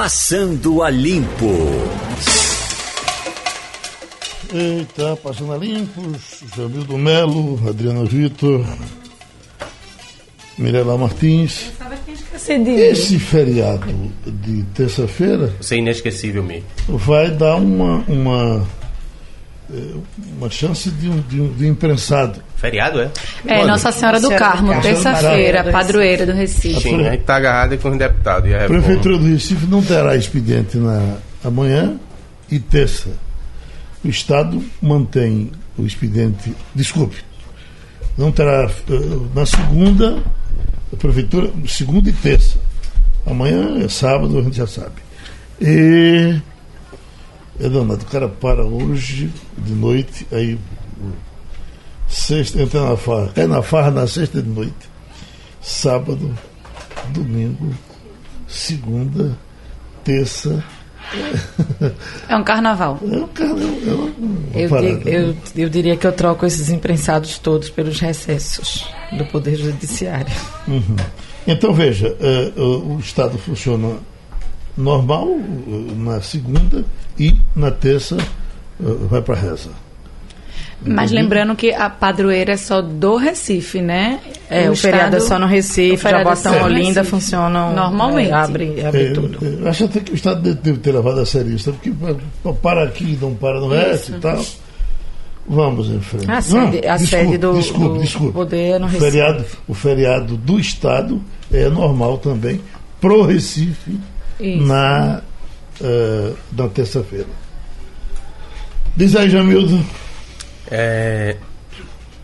Passando a Limpo. Eita, passando a limpo, Jamildo Melo, Adriana Vitor, Mirela Martins. Esse feriado de terça-feira. Você é inesquecível mesmo. Vai dar uma, uma, uma chance de um, de um, de um imprensado. Feriado, é? É, Olha, Nossa Senhora do Carmo, terça-feira, padroeira do Recife. Sim, a gente tá agarrado com os deputados. E a. Prefeitura do Recife não terá expediente na amanhã e terça. O Estado mantém o expediente. Desculpe, não terá eh, na segunda, a Prefeitura, segunda e terça. Amanhã é sábado, a gente já sabe. E. É danado, o cara para hoje, de noite, aí. Sexta, entra na farra, cai na farra na sexta de noite. Sábado, domingo, segunda, terça. É um carnaval. É um carnaval. É uma, Eu, parada, di- eu, eu diria que eu troco esses imprensados todos pelos recessos do Poder Judiciário. Uhum. Então veja, eh, eh, o Estado funciona normal eh, na segunda e na terça eh, vai para reza. Mas lembrando que a padroeira é só do Recife, né? É, o, feriado é só no o Recife, é Jabotão, só no Olinda Recife. funcionam. Normalmente. é, abre abre Eh, tudo. eh, acho até que o Estado deve- ter levado a sério isso, porque pa- para aqui, não para no resto e tal. Vamos em frente. A sede- a sede do- desculpe, do desculpe. poder é no o Recife. feriado, o feriado do Estado é normal também pro Recife Isso. na, na terça-feira. Diz aí, Jamildo. É,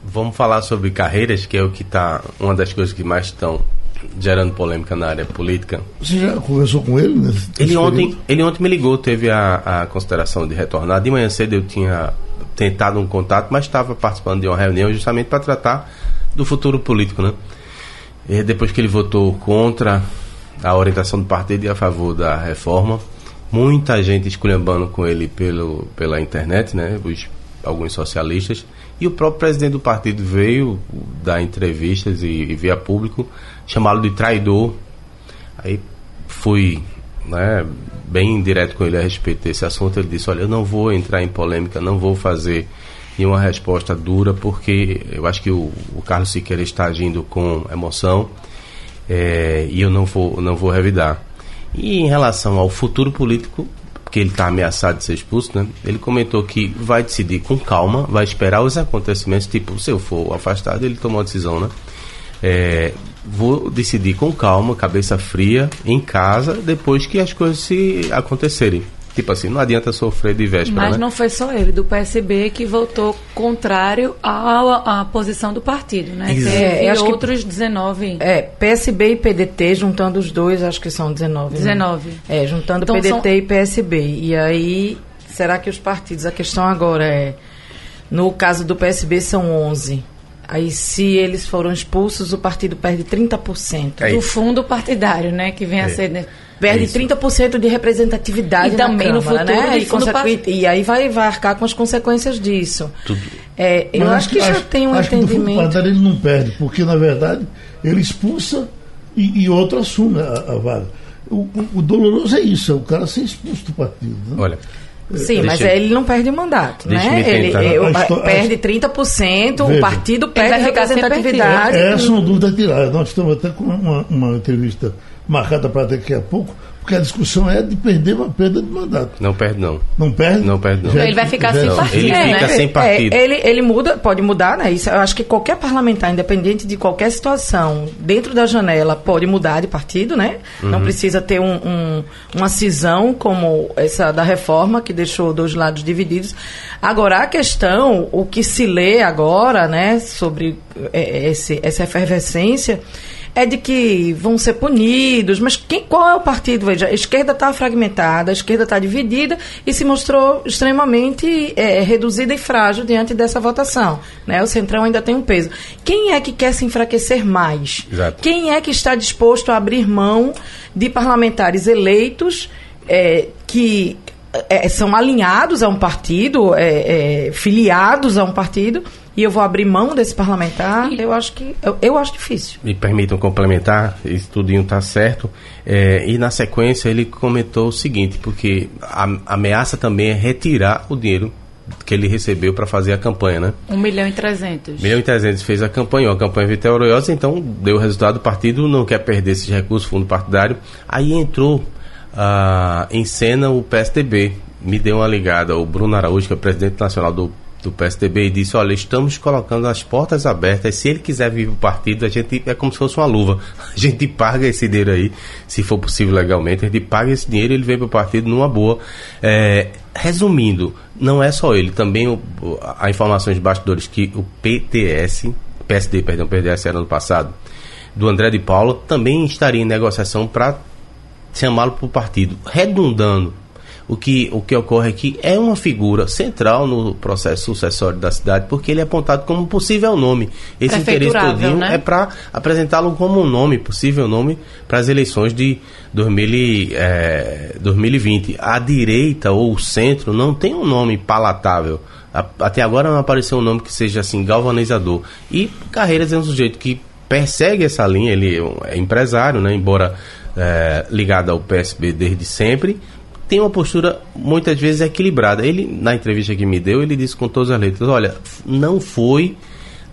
vamos falar sobre carreiras, que é o que tá uma das coisas que mais estão gerando polêmica na área política. Você já conversou com ele? Nesse, nesse Ele ontem, período? ele ontem me ligou, teve a, a consideração de retornar. De manhã cedo eu tinha tentado um contato, mas estava participando de uma reunião justamente para tratar do futuro político, né? E depois que ele votou contra a orientação do partido e a favor da reforma, muita gente esculhambando com ele pelo, pela internet, né? Os, alguns socialistas. E o próprio presidente do partido veio dar entrevistas e, e via público chamá-lo de traidor. Aí fui né, bem direto com ele a respeito desse assunto. Ele disse: Olha, eu não vou entrar em polêmica, não vou fazer nenhuma resposta dura, porque eu acho que o, o Carlos Siqueira está agindo com emoção é, e eu não vou, não vou revidar. E em relação ao futuro político, porque ele está ameaçado de ser expulso, né? Ele comentou que vai decidir com calma, vai esperar os acontecimentos, tipo, se eu for afastado, ele tomou a decisão, né? É, vou decidir com calma, cabeça fria, em casa, depois que as coisas se acontecerem. Tipo assim, não adianta sofrer de véspera, Mas né? não foi só ele, do PSB, que votou contrário à, à posição do partido, né? Exato. Teve É, acho que- outros 19. É, PSB e PDT, juntando os dois, acho que são 19. né? 19. É, juntando Então, PDT são- e PSB. E aí, será que os partidos, a questão agora é, no caso do PSB são 11. Aí, se eles foram expulsos, o partido perde 30%. É do fundo partidário, né? Que vem a ser. Perde É isso. 30% de representatividade E também na no Câmara, futuro né? E, e aí vai, vai arcar com as consequências disso. Tudo. É, eu Mas acho que já tem um acho que do fundo entendimento. ele não perde, porque na verdade ele expulsa e, e outro assume a, a vaga. O, o- doloroso é isso, é o cara ser expulso do partido. Né? Olha, Sim, mas Deixa- ele não perde o mandato, né? Ele, tentar. ele- A perde 30%, Veja. o partido perde sem representatividade. Essa é uma dúvida a tirar. Nós estamos até com uma, uma entrevista marcada para daqui a pouco, porque a discussão é de perder uma perda de mandato. não perde não. Não perde? Não perde, não. Já é- Ele vai ficar já é- sem partido, Ele né? fica sem partido. É, ele, ele muda, pode mudar, né? Isso, eu acho que qualquer parlamentar, independente de qualquer situação, dentro da janela, pode mudar de partido, né? Não precisa ter um, um- uma cisão como essa da reforma, que deixou dois lados divididos. Agora, a questão, o que se lê agora, né, sobre é, esse, essa efervescência, é de que vão ser punidos, mas quem, qual é o partido? Veja, a esquerda está fragmentada, a esquerda está dividida e se mostrou extremamente é, reduzida e frágil diante dessa votação. Né? O Centrão ainda tem um peso. Quem é que quer se enfraquecer mais? Exato. Quem é que está disposto a abrir mão de parlamentares eleitos é, que é, são alinhados a um partido, é, é, filiados a um partido, e eu vou abrir mão desse parlamentar, eu acho que eu, eu acho difícil. Me permitam complementar, isso tudinho está certo. É, e na sequência ele comentou o seguinte, porque a, a ameaça também é retirar o dinheiro que ele recebeu para fazer a campanha, né? 1 milhão e 300. 1 milhão e 300 fez a campanha, uma campanha vitoriosa, então deu o resultado, o partido não quer perder esses recursos, fundo partidário. Aí entrou ah, em cena o PSDB, me deu uma ligada, o Bruno Araújo, que é o presidente nacional do, do PSDB, e disse, olha, estamos colocando as portas abertas, se ele quiser vir para o partido, a gente é como se fosse uma luva, a gente paga esse dinheiro aí, se for possível legalmente, a gente paga esse dinheiro e ele vem para o partido numa boa. É, resumindo, não é só ele, também o, a informações de bastidores que o PTS, PSD, perdão, PDS era no passado, do André de Paula, também estaria em negociação para chamá-lo para o partido, redundando o que, o que ocorre aqui é uma figura central no processo sucessório da cidade, porque ele é apontado como possível nome. Esse interesse todinho né? é para apresentá-lo como um nome, possível nome, para as eleições de 2000, é, 2020. A direita ou o centro não tem um nome palatável. até agora não apareceu um nome que seja assim galvanizador. E Carreiras é um sujeito que persegue essa linha, ele é empresário, né, embora é, ligado ao PSB desde sempre tem uma postura muitas vezes equilibrada. Ele, na entrevista que me deu, ele disse com todas as letras: olha, não foi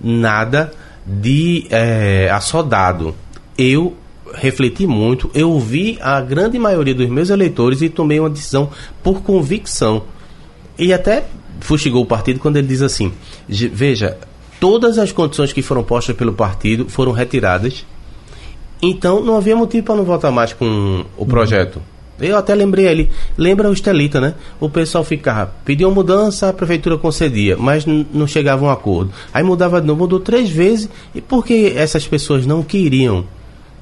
nada de é, assodado. Eu refleti muito, eu ouvi a grande maioria dos meus eleitores e tomei uma decisão por convicção. E até fustigou o partido quando ele diz assim: veja, todas as condições que foram postas pelo partido foram retiradas. Então não havia motivo para não votar mais com o projeto. Uhum. Eu até lembrei ali, lembra o Estelita, né? O pessoal ficava, pedia uma mudança, a prefeitura concedia, mas não chegava a um acordo. Aí mudava de novo, mudou três vezes. E por que essas pessoas não queriam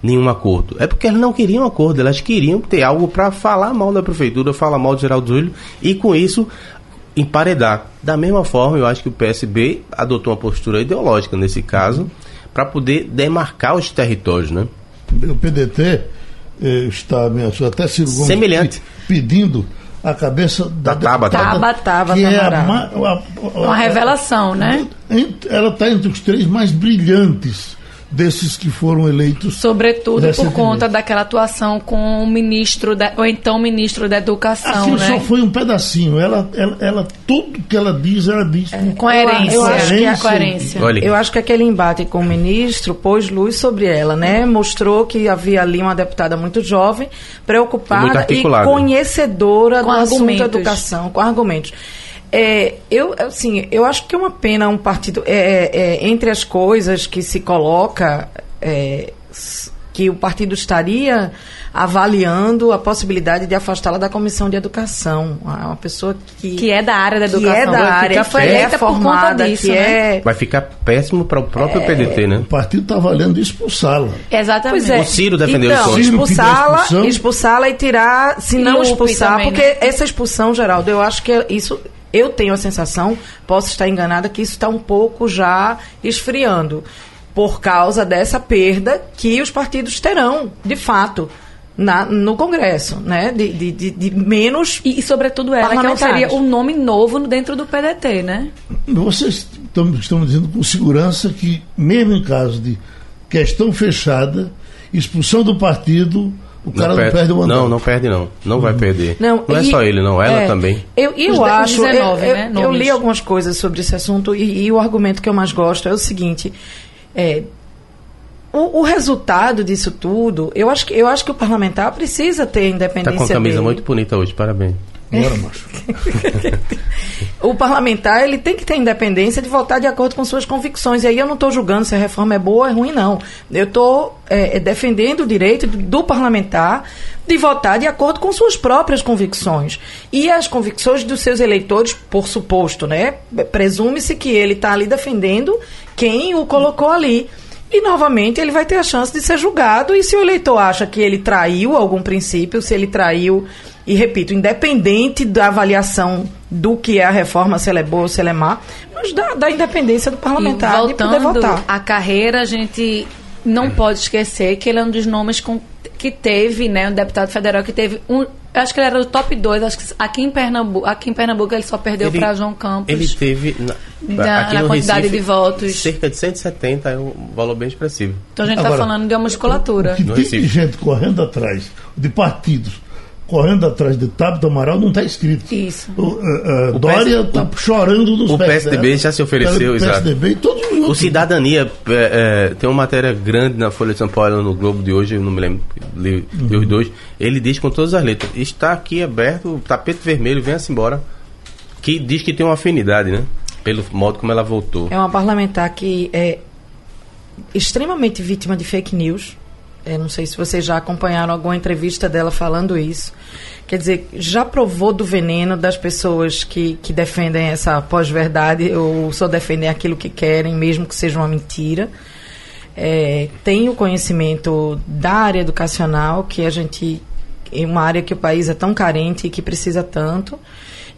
nenhum acordo? É porque elas não queriam acordo, elas queriam ter algo para falar mal da prefeitura, falar mal de Geraldo Júlio e com isso emparedar. Da mesma forma, eu acho que o PSB adotou uma postura ideológica nesse caso para poder demarcar os territórios, né? O PDT eh, está até Ciro Gomes Semelhante. pedindo a cabeça da, da Taba, Taba, Taba, que é a, a, a, uma revelação, né? Ela está entre os três mais brilhantes desses que foram eleitos. Sobretudo por conta daquela atuação com o ministro, da, ou então ministro da Educação. Aquilo né? só foi um pedacinho. Ela, ela, ela, tudo que ela diz, ela diz. É, coerência. Eu, acho que a, coerência. Eu acho que aquele embate com o ministro pôs luz sobre ela, né? Mostrou que havia ali uma deputada muito jovem, preocupada e, e conhecedora com do assunto educação, com argumentos. É, eu, assim, eu acho que é uma pena um partido. É, é, é entre as coisas que se coloca, é, que o partido estaria avaliando a possibilidade de afastá-la da comissão de educação. Uma pessoa que, que é da área da educação. Que é da área, que foi é formada, disso, que né? é... Vai ficar péssimo para o próprio é... PDT, né? O partido está avaliando expulsá-la. Exatamente. É. O Ciro defendeu então, isso. Expulsá-la, expulsá-la e tirar, se não expulsar, também, porque né? essa expulsão, Geraldo, eu acho que isso eu tenho a sensação, posso estar enganada, que isso está um pouco já esfriando por causa dessa perda que os partidos terão, de fato. Na, no Congresso, né? De, de, de, de menos. E, e, sobretudo, ela que alçaria um nome novo dentro do PDT, né? Vocês estão, estão dizendo com segurança que, mesmo em caso de questão fechada, expulsão do partido, o cara não perde, não perde o mandato. Não, não perde não. Não vai perder. Não, não é só ele, não. Ela é, também. Eu, eu acho. 19, eu, né, eu, li algumas coisas sobre esse assunto e, e, o argumento que eu mais gosto é o seguinte. É, o, o, resultado disso tudo, eu acho, que, eu acho que o parlamentar precisa ter independência. Está com a camisa dele. muito bonita hoje, parabéns. Bora, macho. o parlamentar ele tem que ter independência de votar de acordo com suas convicções. E aí eu não estou julgando se a reforma é boa ou é ruim, não. Eu estou é, é, defendendo o direito do parlamentar de votar de acordo com suas próprias convicções. E as convicções dos seus eleitores, por suposto, né? Presume-se que ele está ali defendendo quem o colocou ali. E novamente ele vai ter a chance de ser julgado. E se o eleitor acha que ele traiu algum princípio, se ele traiu e repito, independente da avaliação do que é a reforma, se ela é boa ou se ela é má, mas da, da independência do parlamentar de poder votar. A carreira, a gente não pode esquecer que ele é um dos nomes com, que teve, né, um deputado federal que teve um, Eu acho que ele era do top 2. Acho que aqui em Pernambuco, aqui em Pernambuco ele só perdeu para João Campos. Ele teve. Na, na, aqui na no quantidade Recife, de votos. Cerca de 170 é um valor bem expressivo. Então a gente está falando de uma musculatura. O que tem gente correndo atrás, de partidos, correndo atrás de Tabita Amaral, não está escrito. Isso. O, eh, O Dória PS está chorando nos o pés PSDB dela. já se ofereceu, o exato. PSDB e todos os O outros. Cidadania é, é, tem uma matéria grande na Folha de São Paulo no Globo de hoje, eu não me lembro, li, li Uhum. os dois. Ele diz com todas as letras: está aqui aberto, o tapete vermelho, venha-se embora. Que diz que tem uma afinidade, né? Pelo modo como ela voltou. É uma parlamentar que é extremamente vítima de fake news. Eu não sei se vocês já acompanharam alguma entrevista dela falando isso. Quer dizer, já provou do veneno das pessoas que, que defendem essa pós-verdade ou só defendem aquilo que querem, mesmo que seja uma mentira. É, tem o conhecimento da área educacional, que a gente. É uma área que o país é tão carente e que precisa tanto.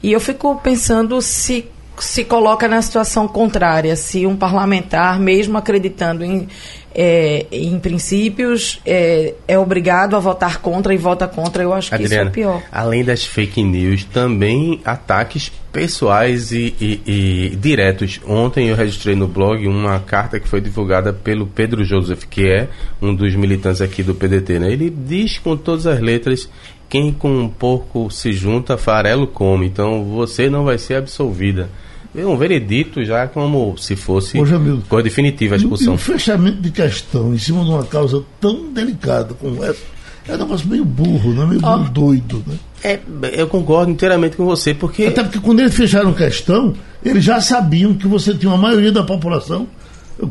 E eu fico pensando se se coloca na situação contrária, se um parlamentar, mesmo acreditando em, é, em princípios, é, é obrigado a votar contra e vota contra, eu acho que Adriana, isso é o pior. além das fake news, também ataques pessoais e, e- e diretos. Ontem eu registrei no blog uma carta que foi divulgada pelo Pedro Joseph, que é um dos militantes aqui do PDT. Né? Ele diz com todas as letras: quem com um porco se junta, farelo come. Então você não vai ser absolvida. É um veredito já como se fosse Ô, Jamil, coisa definitiva a E o- E expulsão. o fechamento de questão em cima de uma causa tão delicada como essa é um negócio meio burro, né? meio, meio doido. Né? É, eu concordo inteiramente com você, porque Até porque quando eles fecharam questão, eles já sabiam que você tinha uma maioria da população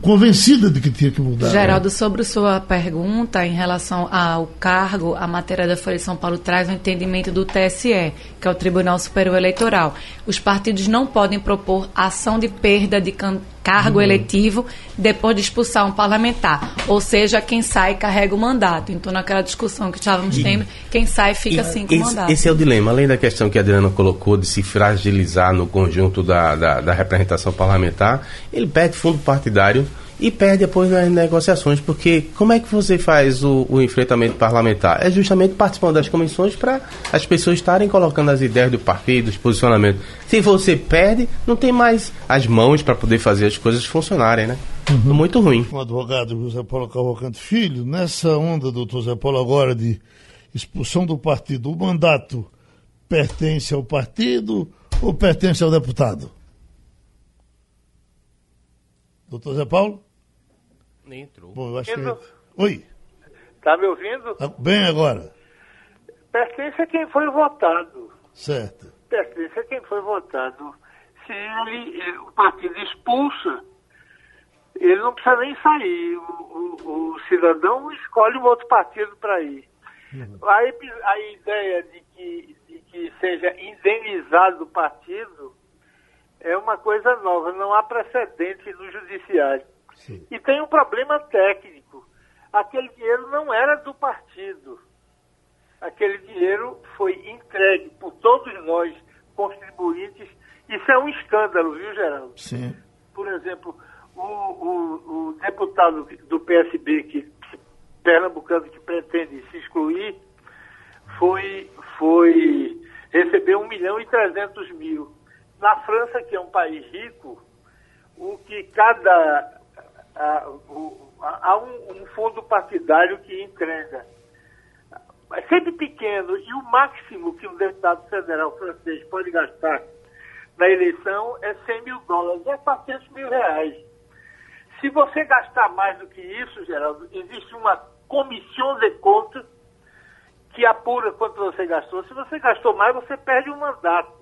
convencida de que tinha que mudar. Geraldo, sobre sua pergunta em relação ao cargo, a matéria da Folha de São Paulo traz o entendimento do TSE, que é o Tribunal Superior Eleitoral. Os partidos não podem propor ação de perda de can- cargo eletivo depois de expulsar um parlamentar. Ou seja, quem sai carrega o mandato. Então, naquela discussão que estávamos tendo, quem sai fica assim com o esse, mandato. esse é o dilema. Além da questão que a Adriana colocou de se fragilizar no conjunto da, da, da representação parlamentar, ele perde fundo partidário e perde depois nas negociações, porque como é que você faz o, o enfrentamento parlamentar? É justamente participando das comissões para as pessoas estarem colocando as ideias do partido, os posicionamentos. Se você perde, não tem mais as mãos para poder fazer as coisas funcionarem, né? Muito ruim. o advogado José Paulo Cavalcante Filho, nessa onda, doutor José Paulo, agora de expulsão do partido, o mandato pertence ao partido ou pertence ao deputado? Doutor Zé Paulo? Nem entrou. Bom, eu acho que... Entrou. Oi, Tá me ouvindo? Ah, bem agora. Pertence a quem foi votado. Certo. Pertence a quem foi votado. Se ele, eh, o partido expulsa, ele não precisa nem sair. O, o- o cidadão escolhe um outro partido para ir. A, epi- a ideia de que, de que seja indenizado o partido é uma coisa nova, não há precedente no judiciário. Sim. E tem um problema técnico. Aquele dinheiro não era do partido. Aquele dinheiro foi entregue por todos nós, contribuintes. Isso é um escândalo, viu, Geraldo? Sim. Por exemplo, o, o- o deputado do PSB, que, pernambucano, que pretende se excluir, foi, foi recebeu 1 milhão e 300 mil. Na França, que é um país rico, o que cada. Há um, um fundo partidário que entrega. É sempre pequeno, e o máximo que um deputado federal francês pode gastar na eleição é 100 mil dólares, é 400 mil reais. Se você gastar mais do que isso, Geraldo, existe uma comissão de conta que apura quanto você gastou. Se você gastou mais, você perde o mandato.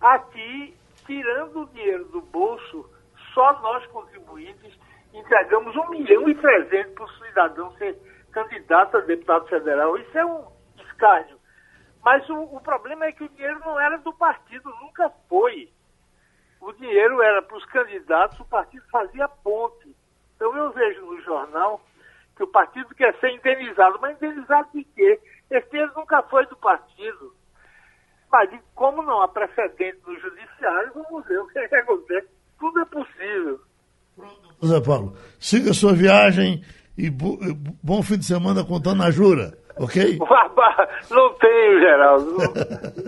Aqui, tirando o dinheiro do bolso, só nós contribuintes entregamos 1 milhão e 300 para o cidadão ser candidato a deputado federal. Isso é um escárnio. Mas o, o problema é que o dinheiro não era do partido, nunca foi. O dinheiro era para os candidatos, o partido fazia ponte. Então eu vejo no jornal que o partido quer ser indenizado. Mas indenizado de quê? Esse dinheiro nunca foi do partido. Mas como não há precedente no judiciário, vamos ver o que, é que acontece. Tudo é possível. José Paulo, siga sua viagem e bo- bom fim de semana contando a jura. Ok? Não tenho, Geraldo.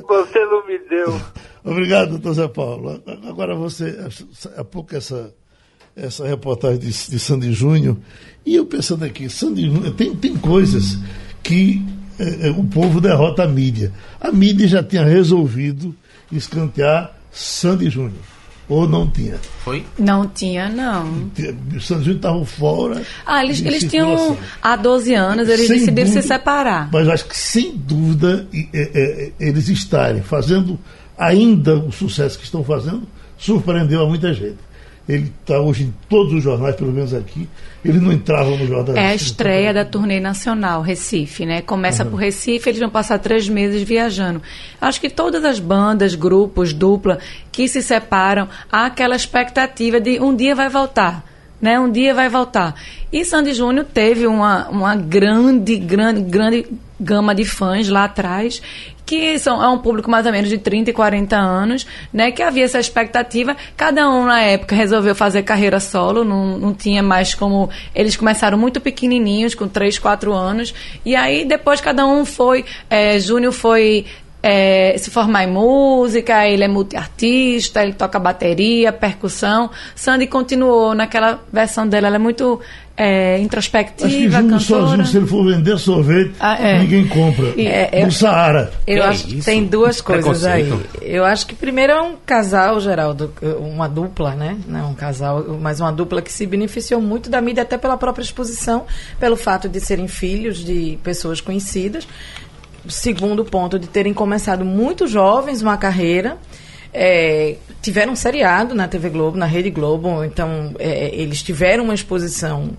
Você não me deu. Obrigado, doutor Zé Paulo. Agora você, há pouco essa, essa reportagem de, de Sandy Júnior, e eu pensando aqui, Sandy Júnior, tem, tem coisas que é, é, o povo derrota a mídia. A mídia já tinha resolvido escantear Sandy Júnior. Ou não tinha? Foi? Não tinha, não. O Santos Júnior estava fora. Ah, eles, eles tinham há 12 anos, eles sem decidiram dúvida, se separar. Mas acho que sem dúvida é, é, eles estarem fazendo ainda o sucesso que estão fazendo surpreendeu a muita gente. Ele está hoje em todos os jornais, pelo menos aqui. Ele não entrava no jornal. É a estreia da turnê nacional, Recife, né? Começa uhum. por Recife, eles vão passar três meses viajando. Acho que todas as bandas, grupos, dupla, que se separam, há aquela expectativa de um dia vai voltar. Né, um dia vai voltar. E Sandy Júnior teve uma, uma grande, grande, grande gama de fãs lá atrás que são, é um público mais ou menos de 30 e 40 anos, né? Que havia essa expectativa. Cada um na época resolveu fazer carreira solo, não, não tinha mais como. Eles começaram muito pequenininhos, com 3, 4 anos, e aí depois cada um foi. É, Júnior foi é, se formar em música, ele é multiartista, ele toca bateria, percussão. Sandy continuou naquela versão dela, ela é muito é, introspectiva, acho que cantora. sozinho, se ele for vender sorvete, ah, é. ninguém compra. É, no Saara. Eu acho que tem duas coisas aí. Eu acho que primeiro é um casal, Geraldo, uma dupla, né? Não um casal, mas uma dupla que se beneficiou muito da mídia, até pela própria exposição, pelo fato de serem filhos de pessoas conhecidas segundo ponto, de terem começado muito jovens uma carreira. É, tiveram um seriado na TV Globo, na Rede Globo, então é, eles tiveram uma exposição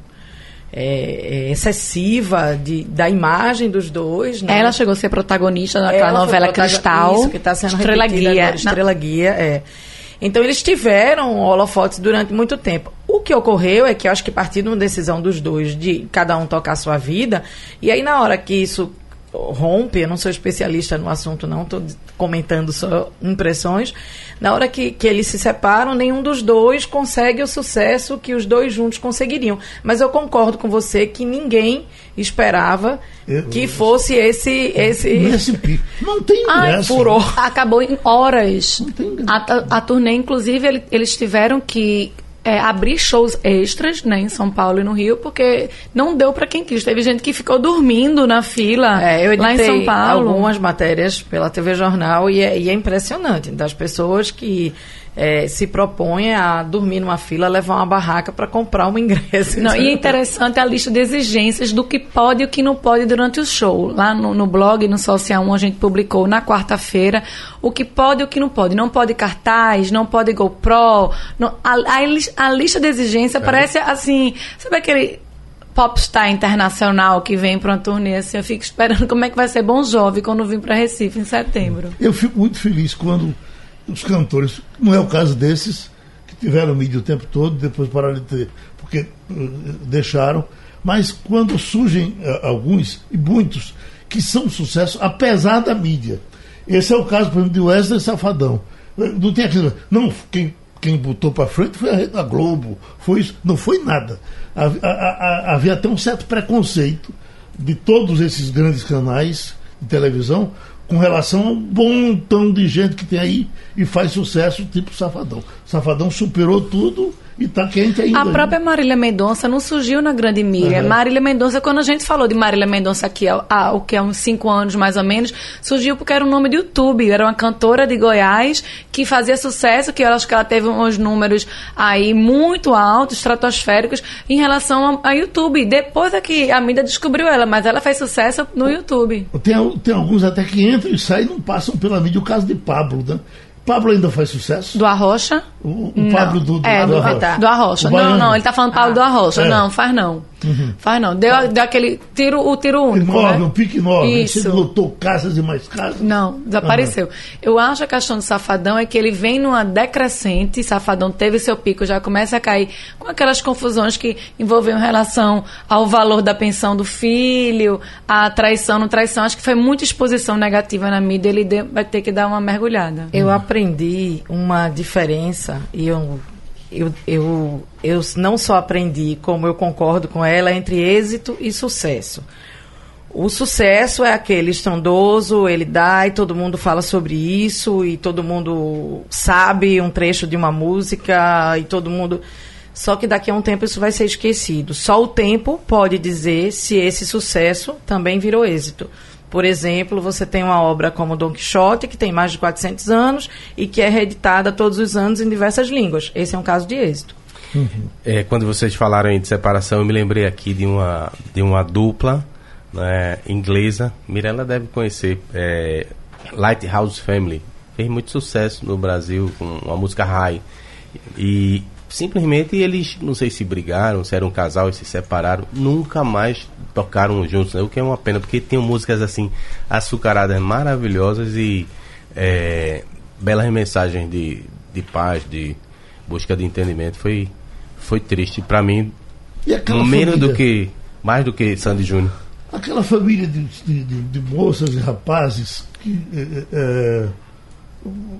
é, é excessiva de, da imagem dos dois. Né? Ela chegou a ser protagonista naquela novela Cristal. Isso, que está sendo Estrela Guia. Agora, Estrela Guia, é. Então eles tiveram holofotes durante muito tempo. O que ocorreu é que eu acho que a partir de uma decisão dos dois de cada um tocar a sua vida, e aí na hora que isso rompe, eu não sou especialista no assunto, não, estou comentando só impressões. Na hora que, que eles se separam, nenhum dos dois consegue o sucesso que os dois juntos conseguiriam. Mas eu concordo com você que ninguém esperava eu, que fosse esse. esse... Nesse pico. Não tem Ai, furou. Acabou em horas. A, a, turnê, inclusive, ele, eles tiveram que é, abrir shows extras né, em São Paulo e no Rio, porque não deu para quem quis. Teve gente que ficou dormindo na fila é, eu lá em São Paulo. algumas matérias pela TV Jornal e é, e é impressionante das pessoas que é, se propõe a dormir numa fila, levar uma barraca para comprar um ingresso. Não, e é interessante a lista de exigências do que pode e o que não pode durante o show. Lá no, no blog, no Social 1, a gente publicou na quarta-feira o que pode e o que não pode. Não pode cartaz, não pode GoPro. Não, a, a, a, lista de exigência é. parece assim. Sabe aquele popstar internacional que vem para uma turnê assim, eu fico esperando como é que vai ser Bom Jovem quando vim para Recife em setembro. Eu fico muito feliz quando os cantores, não é o caso desses, que tiveram mídia o tempo todo, depois pararam de ter, porque uh, deixaram, mas quando surgem uh, alguns, e muitos, que são sucesso, apesar da mídia. Esse é o caso, por exemplo, de Wesley Safadão. Não tem aquilo, não, quem, quem botou para frente foi a da Globo, foi isso, não foi nada. Havia, havia até um certo preconceito de todos esses grandes canais de televisão com relação ao bom montão de gente que tem aí e faz sucesso, tipo Safadão. Safadão superou tudo e está quente ainda. A própria Marília Mendonça não surgiu na grande mídia. Uhum. Marília Mendonça, quando a gente falou de Marília Mendonça aqui, há, o que há uns cinco anos mais ou menos, surgiu porque era um nome de YouTube. Era uma cantora de Goiás que fazia sucesso, que eu acho que ela teve uns números aí muito altos, estratosféricos, em relação a, a YouTube. Depois é que a mídia descobriu ela, mas ela fez sucesso no YouTube. Tem, tem alguns até que entram e saem e não passam pela mídia. O caso de Pablo, né? Pablo ainda faz sucesso? Do Arrocha? O, o Pablo do, do, é, do, do Arrocha. Do Arrocha. Não, não, ele tá falando Pablo ah. do Arrocha. É. Não, faz não. Uhum. Faz não. Deu, deu aquele tiro, o tiro único. Enorme, né? um pique enorme. Isso. Você lotou casas e mais casas. Não, desapareceu. Uhum. Eu acho que a questão do Safadão é que ele vem numa decrescente. Safadão teve seu pico, já começa a cair com aquelas confusões que envolviam relação ao valor da pensão do filho, a traição, não traição. Acho que foi muita exposição negativa na mídia. Ele vai ter que dar uma mergulhada. Eu uhum. aprendi uma diferença e eu eu, eu, eu não só aprendi, como eu concordo com ela, entre êxito e sucesso. O sucesso é aquele estrondoso, ele dá e todo mundo fala sobre isso e todo mundo sabe um trecho de uma música e todo mundo. Só que daqui a um tempo isso vai ser esquecido. Só o tempo pode dizer se esse sucesso também virou êxito. Por exemplo, você tem uma obra como Don Quixote, que tem mais de 400 anos e que é reeditada todos os anos em diversas línguas. Esse é um caso de êxito. Uhum. É, quando vocês falaram de separação, eu me lembrei aqui de uma, de uma dupla né, inglesa. Mirella deve conhecer. É, Lighthouse Family. Fez muito sucesso no Brasil com a música High. E simplesmente eles, não sei se brigaram, se eram um casal e se separaram, nunca mais tocaram juntos, né? o que é uma pena, porque tem músicas assim, açucaradas maravilhosas e é, belas mensagens de, de paz, de busca de entendimento. Foi, foi triste para mim, menos do que, mais do que Sandy Júnior. Aquela família de, de, de, moças e rapazes que. É, é,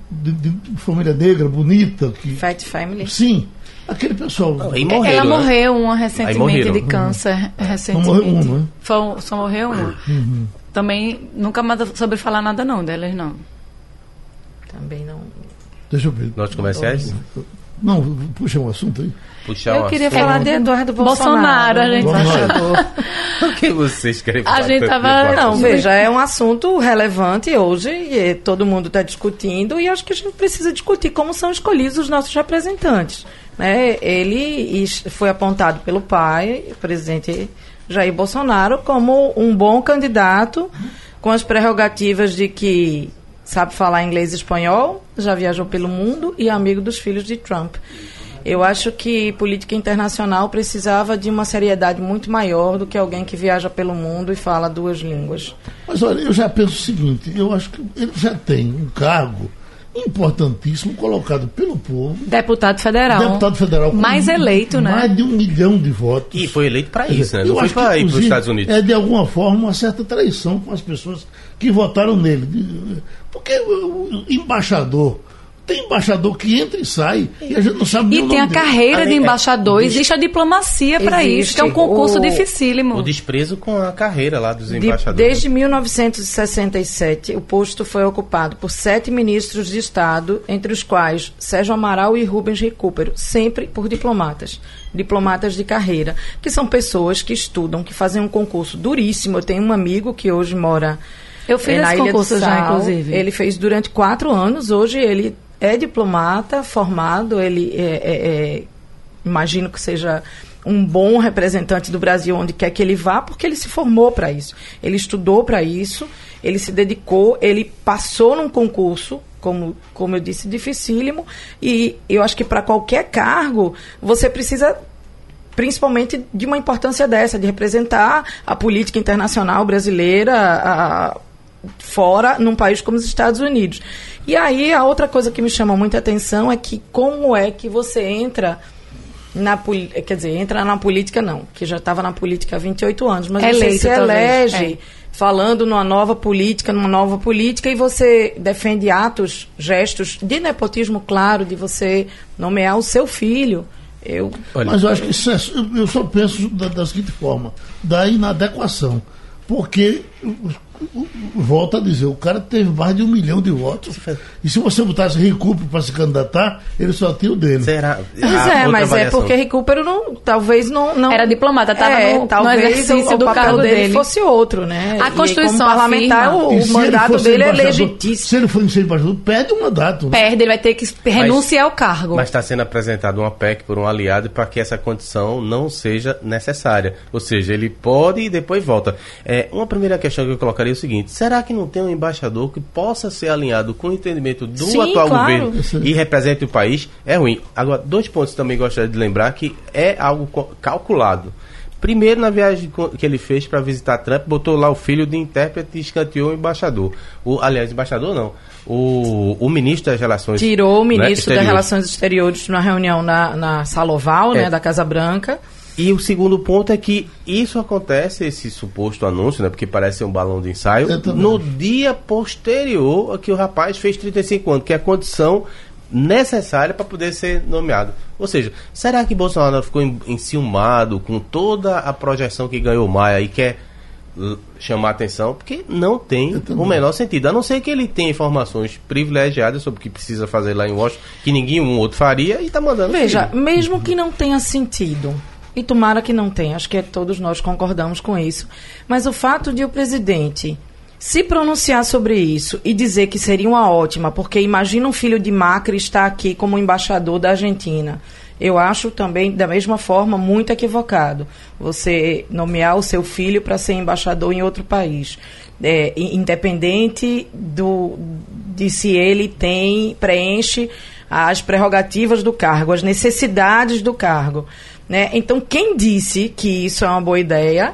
de, de, família negra, bonita. Que, Fat Family? Sim. Aquele pessoal. Não, morreram, Ela né? morreu uma recentemente de câncer. Uhum. Recentemente. Só morreu uma, né? Foi, só morreu uma. Uhum. Também nunca mais soube falar nada não delas, não. Também não. Deixa eu ver. Notes comerciais? Não, puxa um assunto aí. Puxar eu queria falar de Eduardo Bolsonaro. Bolsonaro, a gente achou. o que vocês querem falar? A gente tava... Não, veja, é um assunto relevante hoje e todo mundo está discutindo e acho que a gente precisa discutir como são escolhidos os nossos representantes. Né? Ele foi apontado pelo pai, o presidente Jair Bolsonaro, como um bom candidato com as prerrogativas de que sabe falar inglês e espanhol, já viajou pelo mundo e é amigo dos filhos de Trump. Eu acho que política internacional precisava de uma seriedade muito maior do que alguém que viaja pelo mundo e fala duas línguas. Mas olha, eu já penso o seguinte: eu acho que ele já tem um cargo importantíssimo colocado pelo povo. Deputado federal. Deputado federal. Mais eleito, né? Mais de um milhão de votos. E foi eleito para isso, né? Não foi para ir para os Estados Unidos. É de alguma forma uma certa traição com as pessoas que votaram nele. Porque o embaixador tem embaixador que entra e sai e a gente não sabe E tem a carreira de embaixador, é, existe a diplomacia para isso, que é um concurso o, dificílimo. O desprezo com a carreira lá dos embaixadores. De, desde 1967, o posto foi ocupado por sete ministros de Estado, entre os quais Sérgio Amaral e Rubens Recupero, sempre por diplomatas. Diplomatas de carreira, que são pessoas que estudam, que fazem um concurso duríssimo. Eu tenho um amigo que hoje mora eu fiz é, esse concurso já, inclusive. Ele fez durante quatro anos. Hoje ele é diplomata, formado, ele é, é, é, imagino que seja um bom representante do Brasil onde quer que ele vá, porque ele se formou para isso. Ele estudou para isso, ele se dedicou, ele passou num concurso, como, como eu disse, dificílimo, e eu acho que para qualquer cargo você precisa principalmente de uma importância dessa, de representar a política internacional brasileira, a, fora num país como os Estados Unidos. E aí a outra coisa que me chama muita atenção é que como é que você entra na quer dizer, entra na política não, que já estava na política há 28 anos, mas Eleito, você se elege é. falando numa nova política, numa nova política e você defende atos, gestos de nepotismo claro, de você nomear o seu filho. Eu, Olha, mas eu acho que isso é, eu só penso da, da seguinte forma, da inadequação. Porque volta a dizer, o cara teve mais de um milhão de votos. E se você botasse recupero para se candidatar, ele só tinha o dele. Será? Pois é, mas é porque recupero não, talvez não, não. Era diplomata, estava é, no, talvez no exercício o, do o cargo dele, dele fosse outro, né? A Constituição parlamentar, afirma. o, o mandato dele é legítimo. Se ele for ser embaixador, perde o mandato. Perde, ele vai ter que renunciar ao cargo. Mas está sendo apresentado uma PEC por um aliado para que essa condição não seja necessária. Ou seja, ele pode e depois volta. É, uma primeira questão que eu colocaria é o seguinte: será que não tem um embaixador que possa ser alinhado com o entendimento do Sim, atual claro. governo e represente o país, é ruim. Agora, dois pontos também gostaria de lembrar que é algo calculado. Primeiro, na viagem que ele fez para visitar Trump, botou lá o filho de intérprete e escanteou o embaixador. O, aliás, embaixador não. O, o ministro das Relações Tirou o né, ministro né, das Relações Exteriores numa reunião na, na sala oval, é. né, da Casa Branca. E o segundo ponto é que isso acontece, esse suposto anúncio, né, porque parece ser um balão de ensaio, no dia posterior a que o rapaz fez 35 anos, que é a condição necessária para poder ser nomeado. Ou seja, será que Bolsonaro ficou enciumado com toda a projeção que ganhou Maia e quer l- chamar atenção, porque não tem o menor sentido. A não ser que ele tenha informações privilegiadas sobre o que precisa fazer lá em Washington, que ninguém um outro faria, e tá mandando. Veja, filho. mesmo que não tenha sentido, e tomara que não tenha, acho que todos nós concordamos com isso, mas o fato de o presidente se pronunciar sobre isso e dizer que seria uma ótima, porque imagina um filho de Macri estar aqui como embaixador da Argentina. Eu acho também, da mesma forma, muito equivocado você nomear o seu filho para ser embaixador em outro país. É, independente do, de se ele tem, preenche as prerrogativas do cargo, as necessidades do cargo. Né? Então, quem disse que isso é uma boa ideia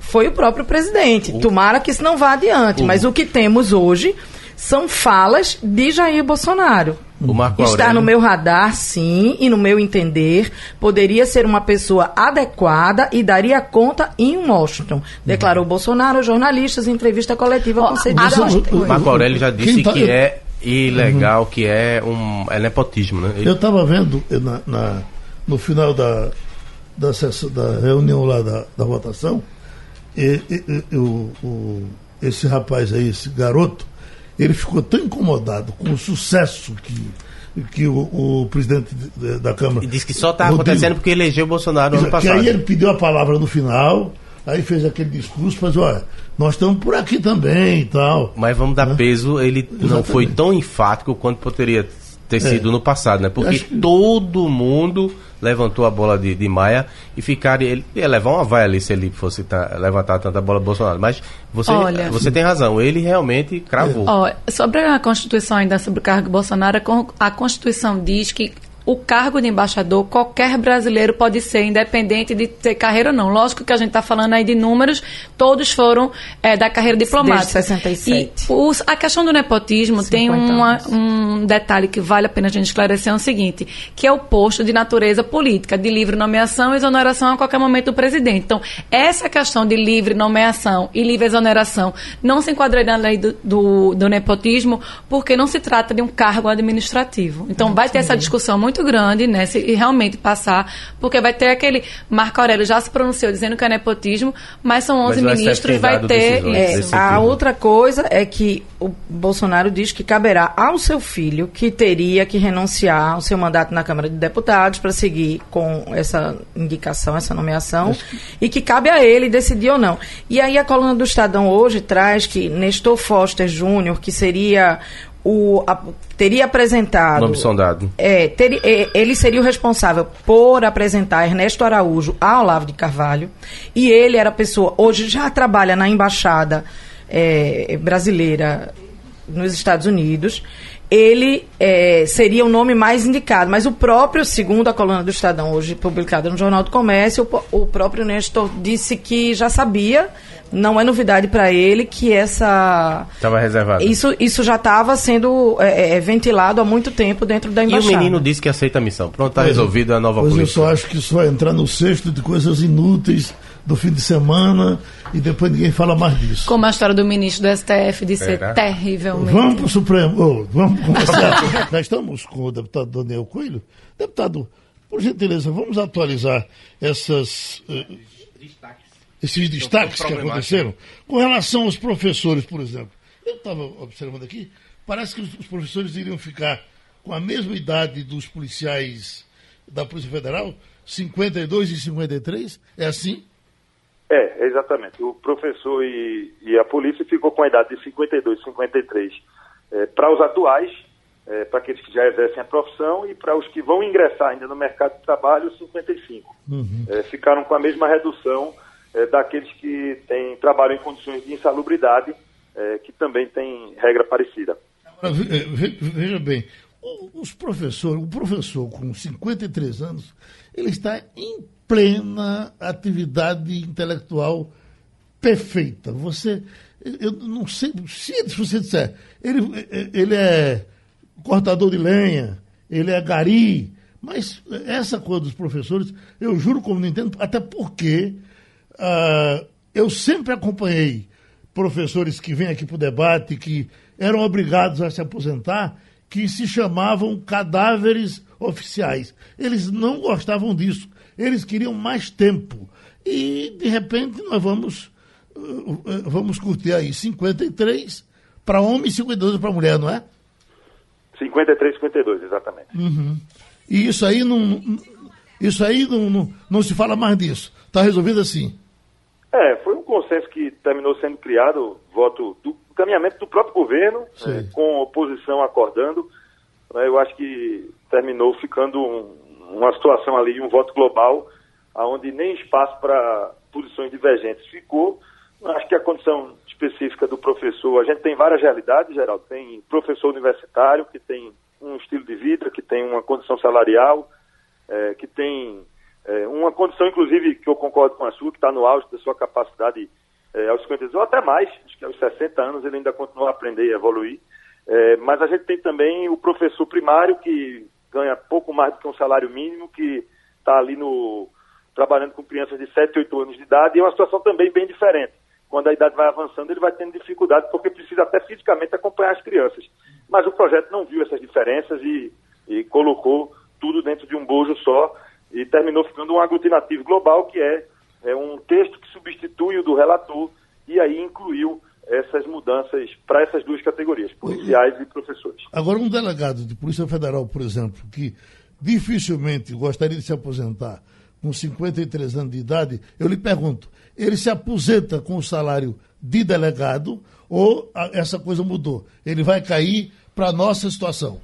foi o próprio presidente. Tomara que isso não vá adiante, mas o que temos hoje são falas de Jair Bolsonaro. O Marco Está Aurélio- no meu radar, sim, e no meu entender, poderia ser uma pessoa adequada e daria conta em Washington, declarou Bolsonaro aos jornalistas em entrevista coletiva Ó, concedida. O Marco Aurélio já disse tá- que é ilegal, que é um é nepotismo, né? Ele- Eu estava vendo na, na- no final da, da, da reunião lá da, da votação, e, e- e- o- o- esse rapaz aí, esse garoto, ele ficou tão incomodado com o sucesso que, que o, o presidente de- da Câmara. E disse que só está acontecendo porque elegeu o Bolsonaro no ano que passado. aí ele pediu a palavra no final, aí fez aquele discurso, mas olha, nós estamos por aqui também e tal. Mas vamos dar Né? peso, ele não Exatamente. foi tão enfático quanto poderia ter sido no passado, né? Porque que- todo mundo levantou a bola de, de Maia e ficaria. Ele ia levar uma vaia ali se ele fosse ta- levantar tanta bola Bolsonaro. Mas você, Olha- você tem razão, ele realmente cravou. Ó, sobre a Constituição ainda sobre o cargo Bolsonaro, a Constituição diz que o cargo de embaixador, qualquer brasileiro pode ser, independente de ter carreira ou não. Lógico que a gente está falando aí de números, todos foram é, da carreira diplomática. Desde 67. E os- a questão do nepotismo tem 50 uma- um detalhe que vale a pena a gente esclarecer, é o seguinte, que é o posto de natureza política, de livre nomeação e exoneração a qualquer momento do presidente. Então, essa questão de livre nomeação e livre exoneração não se enquadraria na lei do, do, do nepotismo, porque não se trata de um cargo administrativo. Então, vai ter essa discussão muito grande, né, se e realmente passar, porque vai ter aquele... Marco Aurélio já se pronunciou dizendo que é nepotismo, mas são 11 Mas ministros, vai ter... É, a sentido. outra coisa é que o Bolsonaro diz que caberá ao seu filho que teria que renunciar ao seu mandato na Câmara de Deputados para seguir com essa indicação, essa nomeação, e que cabe a ele decidir ou não. E aí a coluna do Estadão hoje traz que Nestor Foster Júnior, que seria o a- teria apresentado Nome sondado. é, ter- é, ele seria o responsável por apresentar Ernesto Araújo ao Olavo de Carvalho. E ele era a pessoa, hoje já trabalha na embaixada é, brasileira nos Estados Unidos. Ele é, seria o nome mais indicado, mas o próprio, segundo a coluna do Estadão, hoje publicada no Jornal do Comércio, o, o próprio Nestor disse que já sabia, não é novidade para ele, que essa Estava reservado. isso, isso já estava sendo é, é, ventilado há muito tempo dentro da E o embaixada. menino disse que aceita a missão. Pronto, está é. resolvida a nova Pois eu política. só acho que isso vai entrar no cesto de coisas inúteis do fim de semana e depois ninguém fala mais disso. Como a história do ministro do STF de ser Será? terrivelmente... Vamos para o Supremo. Ô, vamos começar. Nós estamos com o deputado Daniel Coelho. Deputado, por gentileza, vamos atualizar essas, eh, esses destaques que aconteceram com relação aos professores, por exemplo. Eu estava observando aqui, parece que os professores iriam ficar com a mesma idade dos policiais da Polícia Federal, 52 e 53. É assim? É, exatamente. O professor e, e a polícia ficou com a idade de 52, 53 é, para os atuais, é, para aqueles que já exercem a profissão, e para os que vão ingressar ainda no mercado de trabalho, 55. É, ficaram com a mesma redução é, daqueles que têm, trabalham em condições de insalubridade, é, que também tem regra parecida. Agora, ve- veja bem, o- os professores, o professor com 53 anos, ele está em plena atividade intelectual perfeita. Você, eu não sei, se você disser, ele, ele é cortador de lenha, ele é gari, mas essa coisa dos professores, eu juro como não entendo, até porque ah, eu sempre acompanhei professores que vêm aqui para o debate, que eram obrigados a se aposentar, que se chamavam cadáveres oficiais. Eles não gostavam disso. Eles queriam mais tempo. E, de repente, nós vamos vamos curtir aí 53 para homem e 52 para mulher, não é? 53, 52, exatamente. Uhum. E isso aí não. Isso aí não, não, não se fala mais disso. Está resolvido assim. É, foi um consenso que terminou sendo criado, voto do caminhamento do próprio governo, é, com oposição acordando. Né, eu acho que terminou ficando um, uma situação ali, um voto global, onde nem espaço para posições divergentes ficou. Acho que a condição específica do professor, a gente tem várias realidades, Geraldo. Tem professor universitário que tem um estilo de vida, que tem uma condição salarial, é, que tem é, uma condição, inclusive, que eu concordo com a sua, que está no auge da sua capacidade é, aos 50 ou até mais, acho que aos 60 anos ele ainda continua a aprender e evoluir. É, mas a gente tem também o professor primário, que ganha pouco mais do que um salário mínimo, que está ali no trabalhando com crianças de 7, 8 anos de idade, e é uma situação também bem diferente quando a idade vai avançando, ele vai tendo dificuldade, porque precisa até fisicamente acompanhar as crianças. Mas o projeto não viu essas diferenças e, e colocou tudo dentro de um bojo só e terminou ficando um aglutinativo global, que é, é um texto que substitui o do relator e aí incluiu essas mudanças para essas duas categorias, policiais e professores. Agora, um delegado de Polícia Federal, por exemplo, que dificilmente gostaria de se aposentar com 53 anos de idade, eu lhe pergunto, ele se aposenta com o salário de delegado ou essa coisa mudou? Ele vai cair para a nossa situação?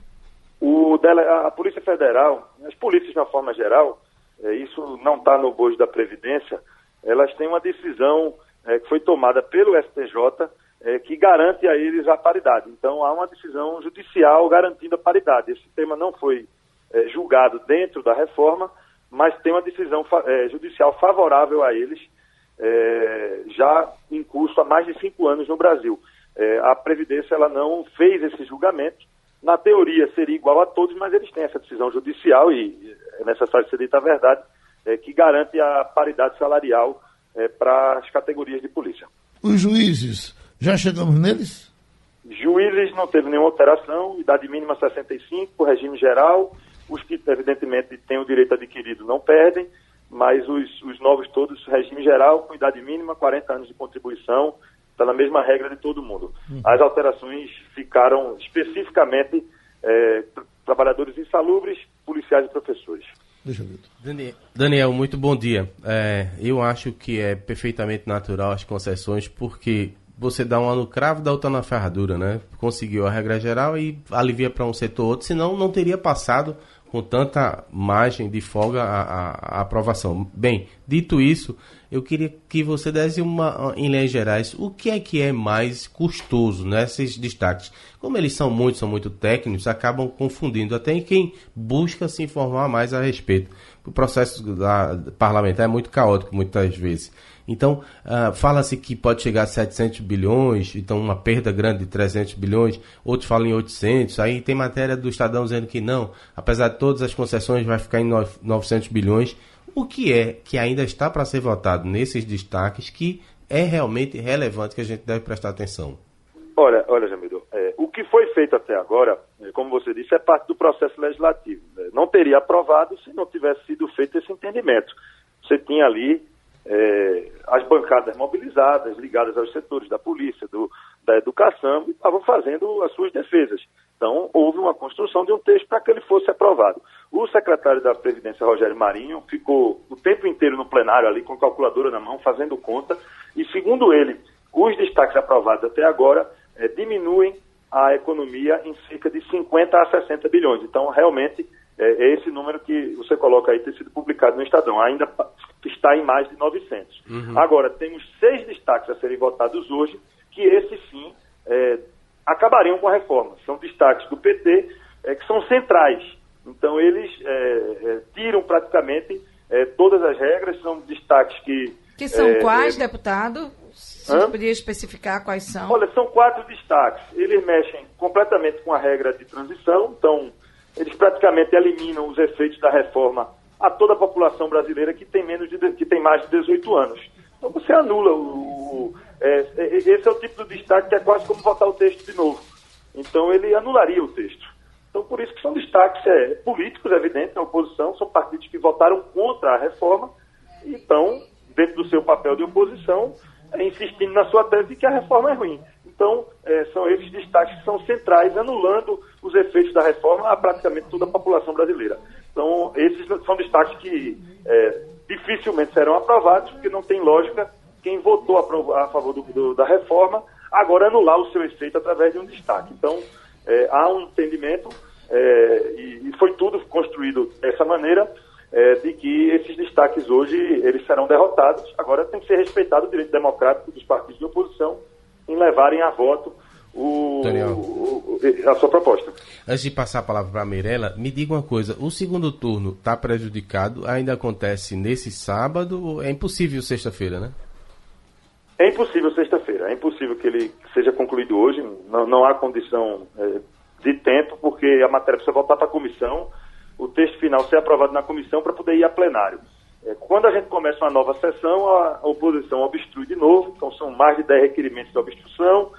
O dele... A Polícia Federal, as polícias de uma forma geral, é, isso não está no bojo da Previdência, elas têm uma decisão é, que foi tomada pelo STJ é, que garante a eles a paridade. Então há uma decisão judicial garantindo a paridade. Esse tema não foi é, julgado dentro da reforma, mas tem uma decisão é, judicial favorável a eles é, já em curso há mais de cinco anos no Brasil. É, a Previdência ela não fez esse julgamento. Na teoria seria igual a todos, mas eles têm essa decisão judicial, e é necessário ser dita a verdade, que garante a paridade salarial é, para as categorias de polícia. Os juízes, já chegamos neles? Juízes não teve nenhuma alteração, idade mínima 65, regime geral. Os que, evidentemente, têm o direito adquirido não perdem mas os, os novos todos, regime geral, com idade mínima, 40 anos de contribuição, está na mesma regra de todo mundo. Uhum. As alterações ficaram especificamente é, trabalhadores insalubres, policiais e professores. Deixa eu. Daniel, muito bom dia. É, eu acho que é perfeitamente natural as concessões, porque você dá uma no cravo, dá outra na ferradura, né? Conseguiu a regra geral e alivia para um setor ou outro, senão não teria passado com tanta margem de folga a, a, a, aprovação. Bem, dito isso, eu queria que você desse uma, em linhas gerais, o que é que é mais custoso nesses destaques? Como eles são muito, são muito técnicos, acabam confundindo até quem busca se informar mais a respeito. O processo da, parlamentar é muito caótico muitas vezes. Então, uh, fala-se que pode chegar a 700 bilhões, então uma perda grande de 300 bilhões, outros falam em 800, aí tem matéria do Estadão dizendo que não, apesar de todas as concessões, vai ficar em 900 bilhões. O que é que ainda está para ser votado nesses destaques que é realmente relevante que a gente deve prestar atenção? Olha, olha, Jamiro, é, o que foi feito até agora, é, como você disse, é parte do processo legislativo. Né? Não teria aprovado se não tivesse sido feito esse entendimento. Você tinha ali é, as bancadas mobilizadas, ligadas aos setores da polícia, do, da educação, estavam fazendo as suas defesas. Então, houve uma construção de um texto para que ele fosse aprovado. O secretário da Previdência, Rogério Marinho, ficou o tempo inteiro no plenário ali com a calculadora na mão, fazendo conta, e segundo ele, os destaques aprovados até agora é, diminuem a economia em cerca de 50 a 60 bilhões. Então, realmente, é, é esse número que você coloca aí ter sido publicado no Estadão. Ainda está em mais de 900. Uhum. Agora, temos seis destaques a serem votados hoje, que esses sim é, acabariam com a reforma. São destaques do PT, é, que são centrais. Então, eles é, tiram praticamente todas as regras, são destaques que. Que são quais, deputado? Você podia especificar quais são? Olha, são quatro destaques. Eles mexem completamente com a regra de transição, então, eles praticamente eliminam os efeitos da reforma a toda a população brasileira que tem menos de que tem mais de 18 anos. Então você anula o, o é, é, esse é o tipo de destaque que é quase como votar o texto de novo. Então ele anularia o texto. Então por isso que são destaques é, políticos, evidente, na oposição, são partidos que votaram contra a reforma e estão, dentro do seu papel de oposição, é, insistindo na sua tese de que a reforma é ruim. Então, é, são esses destaques que são centrais, anulando os efeitos da reforma a praticamente toda a população brasileira. Então, esses são destaques que é, dificilmente serão aprovados, porque não tem lógica quem votou a, favor do, do, da reforma agora anular o seu efeito através de um destaque. Então, é, há um entendimento, é, e, e, foi tudo construído dessa maneira, é, de que esses destaques hoje eles serão derrotados. Agora tem que ser respeitado o direito democrático dos partidos de oposição em levarem a voto o, o, a sua proposta. Antes de passar a palavra para a Mirella, me diga uma coisa: o segundo turno está prejudicado? Ainda acontece nesse sábado? É impossível sexta-feira, né? É impossível sexta-feira. É impossível que ele seja concluído hoje. Não, não há condição é, de tempo, porque a matéria precisa voltar para a comissão o texto final ser aprovado na comissão para poder ir a plenário. É, quando a gente começa uma nova sessão, a, oposição obstrui de novo, então são mais de 10 requerimentos de obstrução.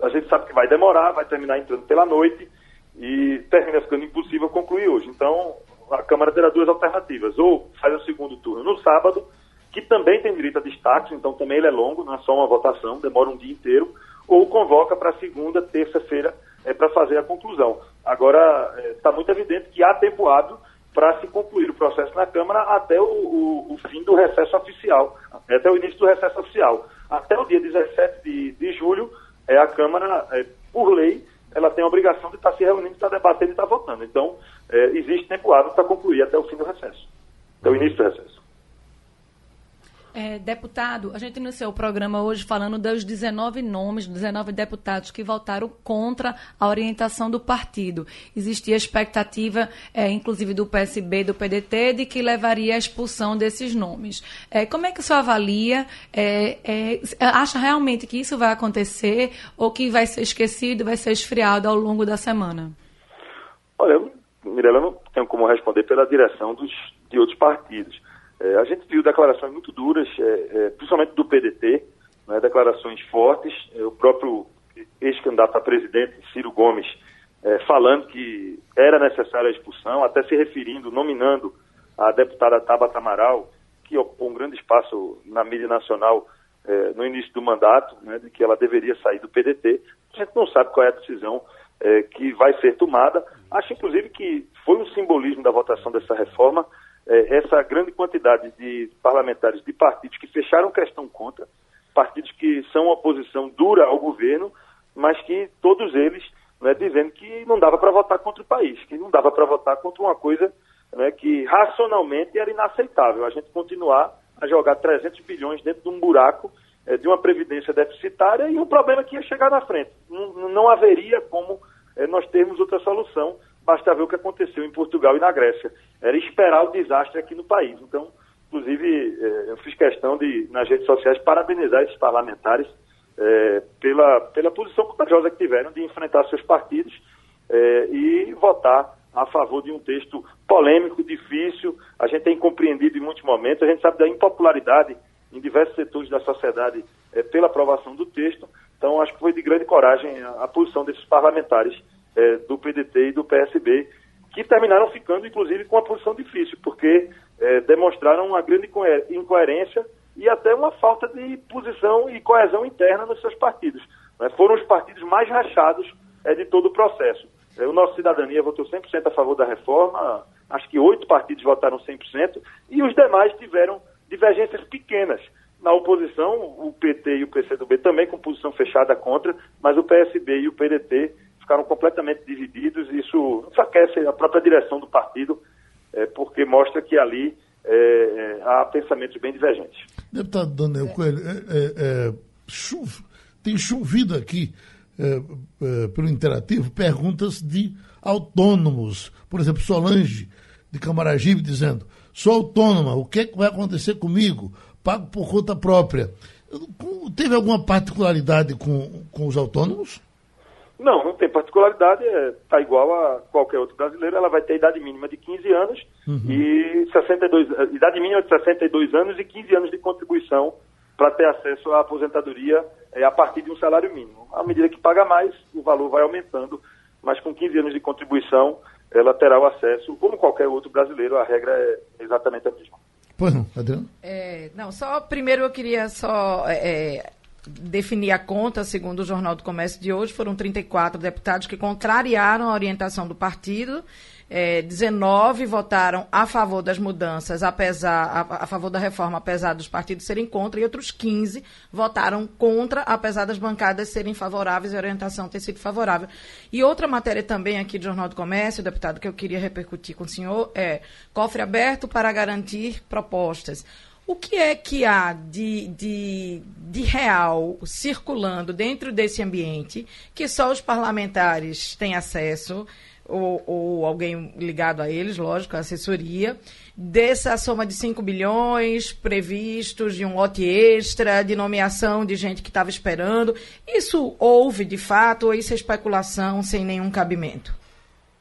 A gente sabe que vai demorar, vai terminar entrando pela noite e termina ficando impossível concluir hoje. Então, a Câmara terá duas alternativas: ou faz o segundo turno no sábado, que também tem direito a destaque, então também ele é longo, não é só uma votação, demora um dia inteiro, ou convoca para segunda, terça-feira, é, para fazer a conclusão. Agora, está é, muito evidente que há tempo hábil para se concluir o processo na Câmara até o, o, o, fim do recesso oficial, até o início do recesso oficial. Até o dia 17 de, de julho, é, a Câmara, é, por lei, ela tem a obrigação de estar tá se reunindo, estar tá debatendo e estar tá votando. Então, é, existe tempo hábil para concluir até o fim do recesso, até o início do recesso. É, deputado, a gente iniciou o programa hoje falando dos 19 nomes, 19 deputados que votaram contra a orientação do partido. Existia expectativa, é, inclusive do PSB, do PDT, de que levaria à expulsão desses nomes. É, como é que o senhor avalia? É, é, acha realmente que isso vai acontecer ou que vai ser esquecido, vai ser esfriado ao longo da semana? Olha, Mirela, não tenho como responder pela direção dos, de outros partidos. É, a gente viu declarações muito duras, é, é, principalmente do PDT, né, declarações fortes. É, o próprio ex-candidato a presidente, Ciro Gomes, é, falando que era necessária a expulsão, até se referindo, nominando a deputada Tabata Amaral, que ocupou um grande espaço na mídia nacional no início do mandato, né, de que ela deveria sair do PDT. A gente não sabe qual é a decisão que vai ser tomada. Acho, inclusive, que foi um simbolismo da votação dessa reforma é, essa grande quantidade de parlamentares de partidos que fecharam questão contra, partidos que são oposição dura ao governo, mas que todos eles né, dizendo que não dava para votar contra o país, que não dava para votar contra uma coisa né, que racionalmente era inaceitável. A gente continuar a jogar 300 bilhões dentro de um buraco é, de uma previdência deficitária e um problema que ia chegar na frente. Não, não haveria como é, nós termos outra solução basta ver o que aconteceu em Portugal e na Grécia. Era esperar o desastre aqui no país. Então, inclusive, eh, eu fiz questão de, nas redes sociais, parabenizar esses parlamentares eh, pela, pela posição corajosa que tiveram de enfrentar seus partidos eh, e votar a favor de um texto polêmico, difícil. A gente tem compreendido em muitos momentos, a gente sabe da impopularidade em diversos setores da sociedade pela aprovação do texto. Então, acho que foi de grande coragem a, a posição desses parlamentares é, do PDT e do PSB, que terminaram ficando, inclusive, com uma posição difícil, porque é, demonstraram uma grande incoerência e até uma falta de posição e coesão interna nos seus partidos. Né? Foram os partidos mais rachados é, de todo o processo. É, o nosso Cidadania votou 100% a favor da reforma, acho que oito partidos votaram 100%, e os demais tiveram divergências pequenas. Na oposição, o PT e o PCdoB também com posição fechada contra, mas o PSB e o PDT ficaram completamente divididos. Isso enfraquece a própria direção do partido, é, porque mostra que ali é, é há pensamentos bem divergentes. Deputado Daniel Coelho, é, é, tem chovido aqui pelo Interativo perguntas de autônomos. Por exemplo, Solange, de Camaragibe, dizendo: sou autônoma, o que, é que vai acontecer comigo? Pago por conta própria. Teve alguma particularidade com, com os autônomos? Não, não tem particularidade, está é, igual a qualquer outro brasileiro, ela vai ter idade mínima de 15 anos uhum. e 62, idade mínima de 62 anos e 15 anos de contribuição para ter acesso à aposentadoria é, a partir de um salário mínimo. À medida que paga mais, o valor vai aumentando, mas com 15 anos de contribuição, ela terá o acesso, como qualquer outro brasileiro, a regra é exatamente a mesma. Pois não, Adriano? É, não, só primeiro eu queria só é, é definir a conta, segundo o Jornal do Comércio de hoje, foram 34 deputados que contrariaram a orientação do partido é, 19 votaram a favor das mudanças, apesar a, a, favor da reforma, apesar dos partidos serem contra, e outros 15 votaram contra, apesar das bancadas serem favoráveis e a orientação ter sido favorável. E outra matéria também aqui do Jornal do Comércio, deputado, que eu queria repercutir com o senhor, é cofre aberto para garantir propostas. O que é que há de, de, de, real circulando dentro desse ambiente que só os parlamentares têm acesso? ou, ou alguém ligado a eles, lógico, a assessoria, dessa soma de 5 bilhões previstos, de um lote extra, de nomeação de gente que estava esperando. Isso houve de fato ou isso é especulação sem nenhum cabimento?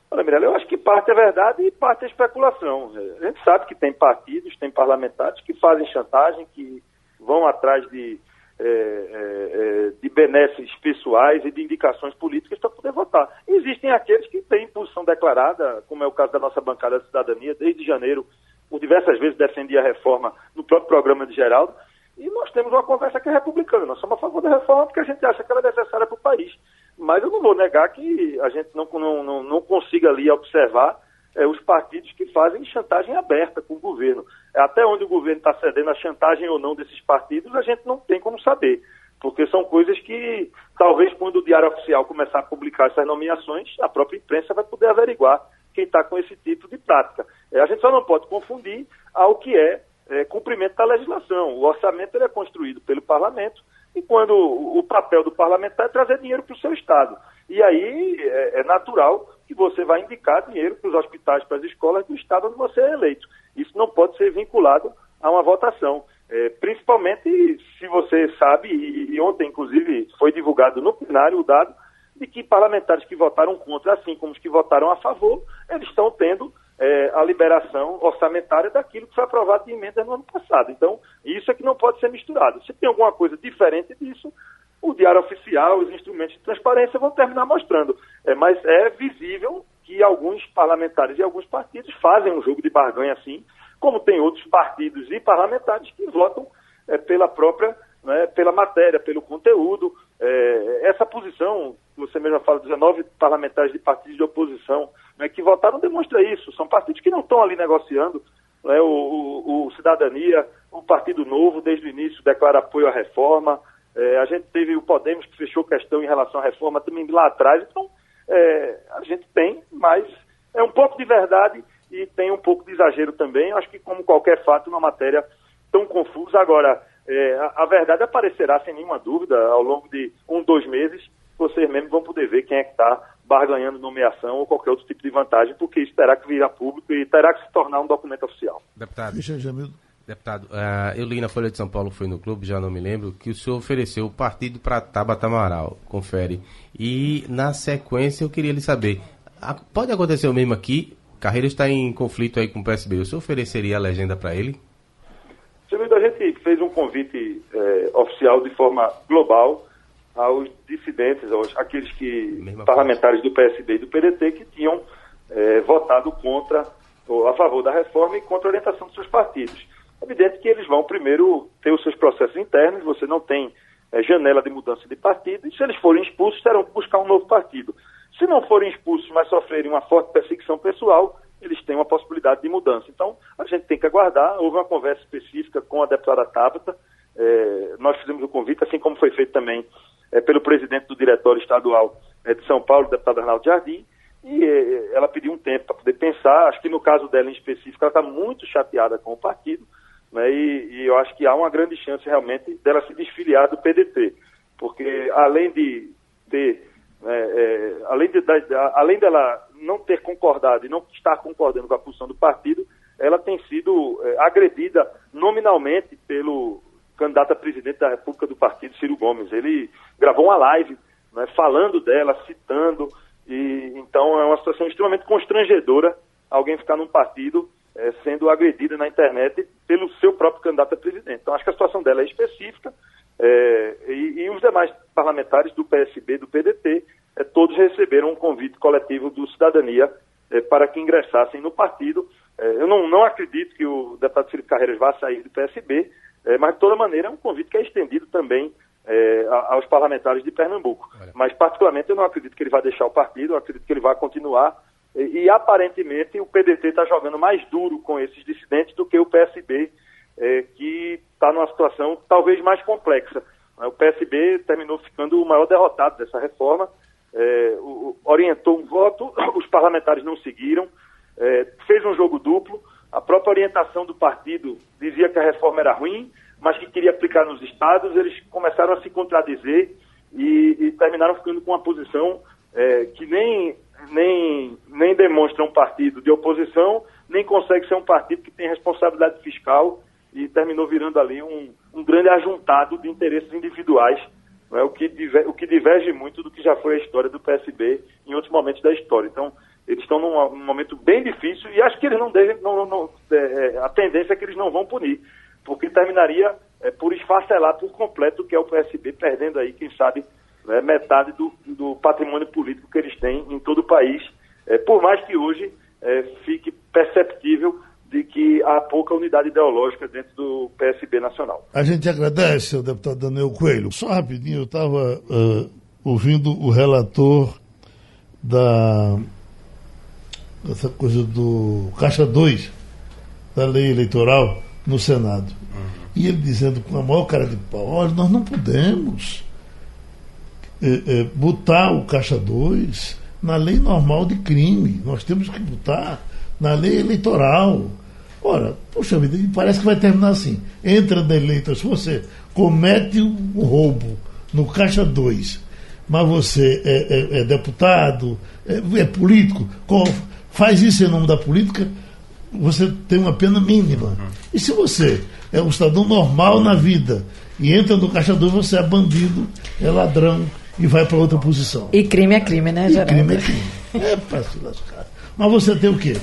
Olha, Mirella, eu acho que parte é verdade e parte é especulação. A gente sabe que tem partidos, tem parlamentares que fazem chantagem, que vão atrás de é, é, é, de benesses pessoais e de indicações políticas para poder votar. Existem aqueles que têm posição declarada, como é o caso da nossa bancada de cidadania, desde janeiro, por diversas vezes defendia a reforma no próprio programa de Geraldo, e nós temos uma conversa que é republicana. Nós somos a favor da reforma porque a gente acha que ela é necessária para o país. Mas eu não vou negar que a gente não, não, não, não consiga ali observar é, os partidos que fazem chantagem aberta com o governo. Até onde o governo está cedendo a chantagem ou não desses partidos, a gente não tem como saber. Porque são coisas que, talvez, quando o Diário Oficial começar a publicar essas nomeações, a própria imprensa vai poder averiguar quem está com esse tipo de prática. É, a gente só não pode confundir ao que é, é cumprimento da legislação. O orçamento é construído pelo parlamento e quando o, papel do parlamentar é trazer dinheiro para o seu Estado. E aí é, é natural que você vai indicar dinheiro para os hospitais, para as escolas do estado onde você é eleito. Isso não pode ser vinculado a uma votação. É, principalmente se você sabe, e, e, ontem inclusive foi divulgado no plenário o dado, de que parlamentares que votaram contra, assim como os que votaram a favor, eles estão tendo é, a liberação orçamentária daquilo que foi aprovado de emenda no ano passado. Então, isso é que não pode ser misturado. Se tem alguma coisa diferente disso, o Diário Oficial, os instrumentos de transparência vão terminar mostrando. É, mas é visível que alguns parlamentares e alguns partidos fazem um jogo de barganha assim, como tem outros partidos e parlamentares que votam é, pela própria, né, pela matéria, pelo conteúdo. É, essa posição, você mesmo fala, 19 parlamentares de partidos de oposição né, que votaram demonstra isso. São partidos que não estão ali negociando. Né, o, o, o Cidadania, o Partido Novo, desde o início, declara apoio à reforma. É, a gente teve o Podemos que fechou questão em relação à reforma também lá atrás. Então, é, a gente tem, mas é um pouco de verdade e tem um pouco de exagero também. Acho que, como qualquer fato, uma matéria tão confusa. Agora, é, a, a, verdade aparecerá sem nenhuma dúvida ao longo de um, dois meses. Vocês mesmos vão poder ver quem é que está barganhando nomeação ou qualquer outro tipo de vantagem, porque isso terá que virar público e terá que se tornar um documento oficial. Deputado. Deputado, uh, eu li na Folha de São Paulo, foi no clube, já não me lembro, que o senhor ofereceu o partido para Tabata Amaral, confere. E na sequência eu queria lhe saber, a, pode acontecer o mesmo aqui? Carreira está em conflito aí com o PSB, o senhor ofereceria a legenda para ele? Segundo, a gente convite é, oficial de forma global aos dissidentes, aos, aqueles que parlamentares do PSB e do PDT que tinham é, votado contra ou a favor da reforma e contra a orientação dos seus partidos. É evidente que eles vão primeiro ter os seus processos internos, você não tem é, janela de mudança de partido, e se eles forem expulsos, terão que buscar um novo partido. Se não forem expulsos, mas sofrerem uma forte perseguição pessoal, eles têm uma possibilidade de mudança. Então, a gente tem que aguardar. Houve uma conversa específica com a deputada Tabata, é, nós fizemos o convite, assim como foi feito também é, pelo presidente do Diretório Estadual é, de São Paulo, o deputado Arnaldo Jardim, e é, ela pediu um tempo para poder pensar. Acho que no caso dela em específico, ela está muito chateada com o partido, né, e, e, eu acho que há uma grande chance realmente dela se desfiliar do PDT, porque além de ter, né, é, além, de, da, além dela não ter concordado e não estar concordando com a posição do partido, ela tem sido é, agredida nominalmente pelo candidato a presidente da República do partido, Ciro Gomes. Ele gravou uma live né, falando dela, citando, e então é uma situação extremamente constrangedora alguém ficar num partido é, sendo agredida na internet pelo seu próprio candidato a presidente. Então, acho que a situação dela é específica é, e, e, os demais parlamentares do PSB, do PDT, todos receberam um convite coletivo do Cidadania é, para que ingressassem no partido. É, eu não, não acredito que o deputado Felipe Carreiras vá sair do PSB, é, mas de toda maneira é um convite que é estendido também é, aos parlamentares de Pernambuco. Olha. Mas, particularmente, eu não acredito que ele vai deixar o partido, eu acredito que ele vai continuar. E, e aparentemente, o PDT está jogando mais duro com esses dissidentes do que o PSB, é, que está numa situação talvez mais complexa. O PSB terminou ficando o maior derrotado dessa reforma, é, orientou um voto, os parlamentares não seguiram, é, fez um jogo duplo. A própria orientação do partido dizia que a reforma era ruim, mas que queria aplicar nos estados. Eles começaram a se contradizer e, e terminaram ficando com uma posição é, que nem, nem, nem demonstra um partido de oposição, nem consegue ser um partido que tem responsabilidade fiscal e terminou virando ali um, um grande ajuntado de interesses individuais é? o, que diver, o que diverge muito do que já foi a história do PSB em outros momentos da história. Então, eles estão num, num momento bem difícil e acho que eles não devem, não, não, é, é, a tendência é que eles não vão punir, porque terminaria é, por esfacelar por completo o que é o PSB, perdendo aí, quem sabe, né, metade do, do, patrimônio político que eles têm em todo o país, é, por mais que hoje é, fique perceptível de que há pouca unidade ideológica dentro do PSB nacional. A gente agradece ao deputado Daniel Coelho. Só rapidinho, eu estava uh, ouvindo o relator da essa coisa do Caixa 2 da lei eleitoral no Senado. Uhum. E ele dizendo com a maior cara de pau, olha, nós não podemos é, é, botar o Caixa 2 na lei normal de crime. Nós temos que botar na lei eleitoral. Ora, poxa vida, parece que vai terminar assim. Entra na eleita, se você comete um roubo no Caixa 2, mas você é, é, é deputado, é, é, político, faz isso em nome da política, você tem uma pena mínima. Uhum. E se você é um cidadão normal na vida e entra no Caixa 2, você é bandido, é ladrão e vai para outra posição. E crime é crime, né, Geraldo? Crime é crime. É para se lascar. Mas você tem o quê?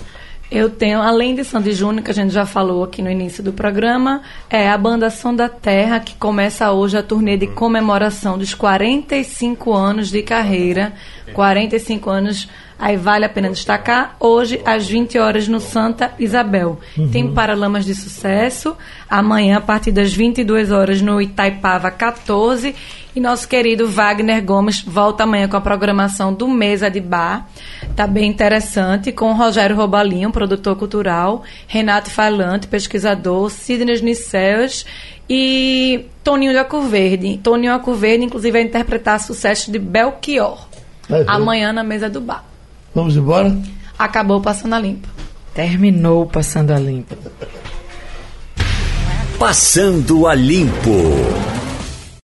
Eu tenho, além de Sandy Júnior, que a gente já falou aqui no início do programa, é a Banda Som da Terra, que começa hoje a turnê de comemoração dos 45 anos de carreira. 45 anos, aí vale a pena destacar, hoje às 20 horas no Santa Isabel. Uhum. Tem Paralamas de Sucesso, amanhã a partir das 22 horas no Itaipava 14 e nosso querido Wagner Gomes volta amanhã com a programação do Mesa de Bar. Tá bem interessante, com Rogério Robalinho, produtor cultural, Renato Falante, pesquisador, Sidney Niceus e Toninho de Acurverde. Toninho Acurverde, inclusive, vai interpretar sucesso de Belchior. É, amanhã na Mesa do Bar. Vamos embora? Acabou Passando a Limpo. Terminou Passando a Limpo. Passando a Limpo.